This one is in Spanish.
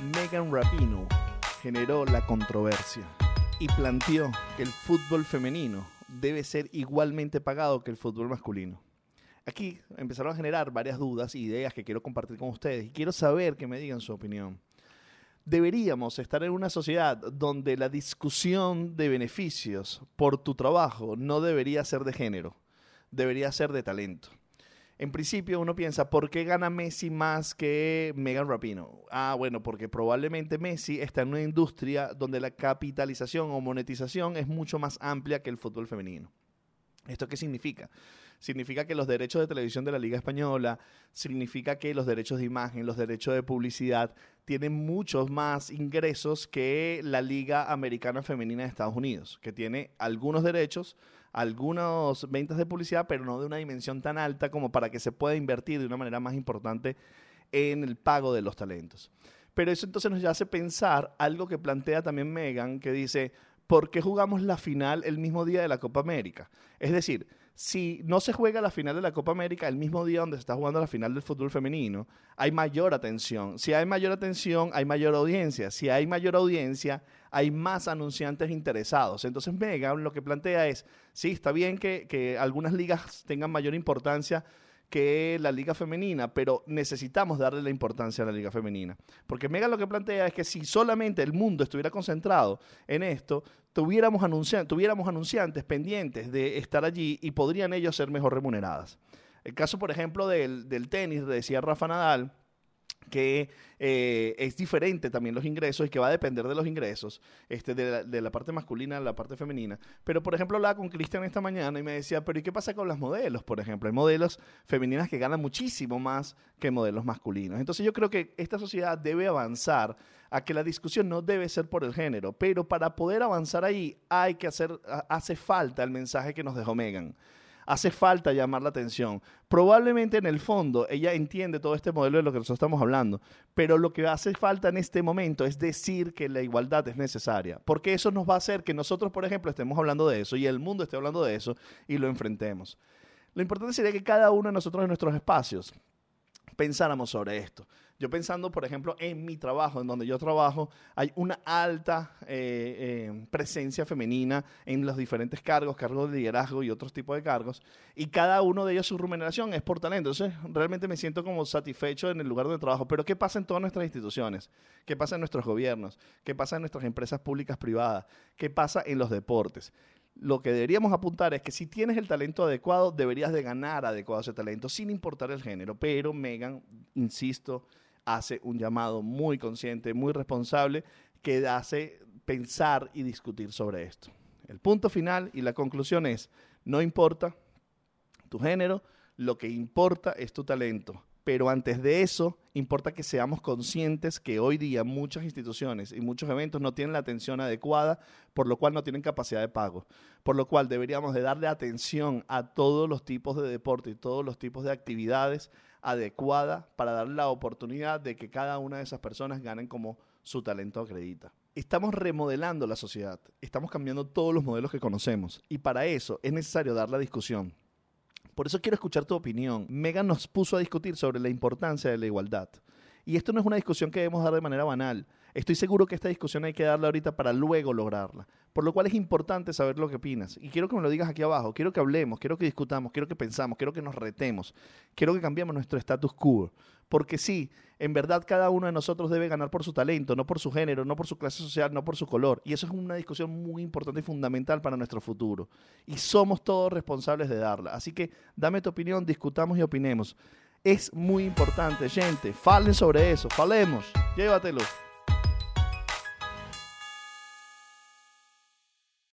Megan Rapino generó la controversia y planteó que el fútbol femenino debe ser igualmente pagado que el fútbol masculino. Aquí empezaron a generar varias dudas e ideas que quiero compartir con ustedes y quiero saber que me digan su opinión. Deberíamos estar en una sociedad donde la discusión de beneficios por tu trabajo no debería ser de género, debería ser de talento en principio uno piensa, ¿por qué gana Messi más que Megan Rapino? Ah, bueno, porque probablemente Messi está en una industria donde la capitalización o monetización es mucho más amplia que el fútbol femenino. ¿Esto qué significa? Significa que los derechos de televisión de la Liga Española, significa que los derechos de imagen, los derechos de publicidad tienen muchos más ingresos que la Liga Americana Femenina de Estados Unidos, que tiene algunos derechos, algunas ventas de publicidad, pero no de una dimensión tan alta como para que se pueda invertir de una manera más importante en el pago de los talentos. Pero eso entonces nos hace pensar algo que plantea también Megan, que dice, ¿por qué jugamos la final el mismo día de la Copa América? Es decir, si no se juega la final de la Copa América el mismo día donde se está jugando la final del fútbol femenino, hay mayor atención. Si hay mayor atención, hay mayor audiencia. Si hay mayor audiencia, hay más anunciantes interesados. Entonces Megan lo que plantea es, sí, está bien que, que algunas ligas tengan mayor importancia, que la liga femenina, pero necesitamos darle la importancia a la liga femenina. Porque Mega lo que plantea es que si solamente el mundo estuviera concentrado en esto, tuviéramos, tuviéramos anunciantes pendientes de estar allí y podrían ellos ser mejor remuneradas. El caso, por ejemplo, del, del tenis, decía Rafa Nadal, que eh, es diferente también los ingresos y que va a depender de los ingresos, este, de, la, parte masculina a la parte femenina. Pero, por ejemplo, hablaba con Cristian esta mañana y me decía, pero ¿y qué pasa con las modelos, por ejemplo? Hay modelos femeninas que ganan muchísimo más que modelos masculinos. Entonces yo creo que esta sociedad debe avanzar a que la discusión no debe ser por el género, pero para poder avanzar ahí hay que hacer, hace falta el mensaje que nos dejó Megan hace falta llamar la atención. Probablemente en el fondo ella entiende todo este modelo de lo que nosotros estamos hablando, pero lo que hace falta en este momento es decir que la igualdad es necesaria, porque eso nos va a hacer que nosotros, por ejemplo, estemos hablando de eso y el mundo esté hablando de eso y lo enfrentemos. Lo importante sería que cada uno de nosotros en nuestros espacios pensáramos sobre esto. Yo pensando, por ejemplo, en mi trabajo, en donde yo trabajo, hay una alta eh, eh, presencia femenina en los diferentes cargos, cargos de liderazgo y otros tipos de cargos, y cada uno de ellos su remuneración es por talento. Entonces, realmente me siento como satisfecho en el lugar donde trabajo. Pero, ¿qué pasa en todas nuestras instituciones? ¿Qué pasa en nuestros gobiernos? ¿Qué pasa en nuestras empresas públicas privadas? ¿Qué pasa en los deportes? Lo que deberíamos apuntar es que si tienes el talento adecuado, deberías de ganar adecuado ese talento, sin importar el género. Pero Megan, insisto, hace un llamado muy consciente, muy responsable, que hace pensar y discutir sobre esto. El punto final y la conclusión es, no importa tu género, lo que importa es tu talento. Pero antes de eso, importa que seamos conscientes que hoy día muchas instituciones y muchos eventos no tienen la atención adecuada, por lo cual no tienen capacidad de pago. Por lo cual deberíamos de darle atención a todos los tipos de deporte y todos los tipos de actividades adecuada para dar la oportunidad de que cada una de esas personas ganen como su talento acredita. Estamos remodelando la sociedad, estamos cambiando todos los modelos que conocemos y para eso es necesario dar la discusión. Por eso quiero escuchar tu opinión. Megan nos puso a discutir sobre la importancia de la igualdad. Y esto no es una discusión que debemos dar de manera banal. Estoy seguro que esta discusión hay que darla ahorita para luego lograrla. Por lo cual es importante saber lo que opinas. Y quiero que me lo digas aquí abajo. Quiero que hablemos, quiero que discutamos, quiero que pensamos, quiero que nos retemos. Quiero que cambiemos nuestro status quo. Porque sí, en verdad cada uno de nosotros debe ganar por su talento, no por su género, no por su clase social, no por su color. Y eso es una discusión muy importante y fundamental para nuestro futuro. Y somos todos responsables de darla. Así que dame tu opinión, discutamos y opinemos. Es muy importante, gente. Falen sobre eso, falemos. Llévatelos.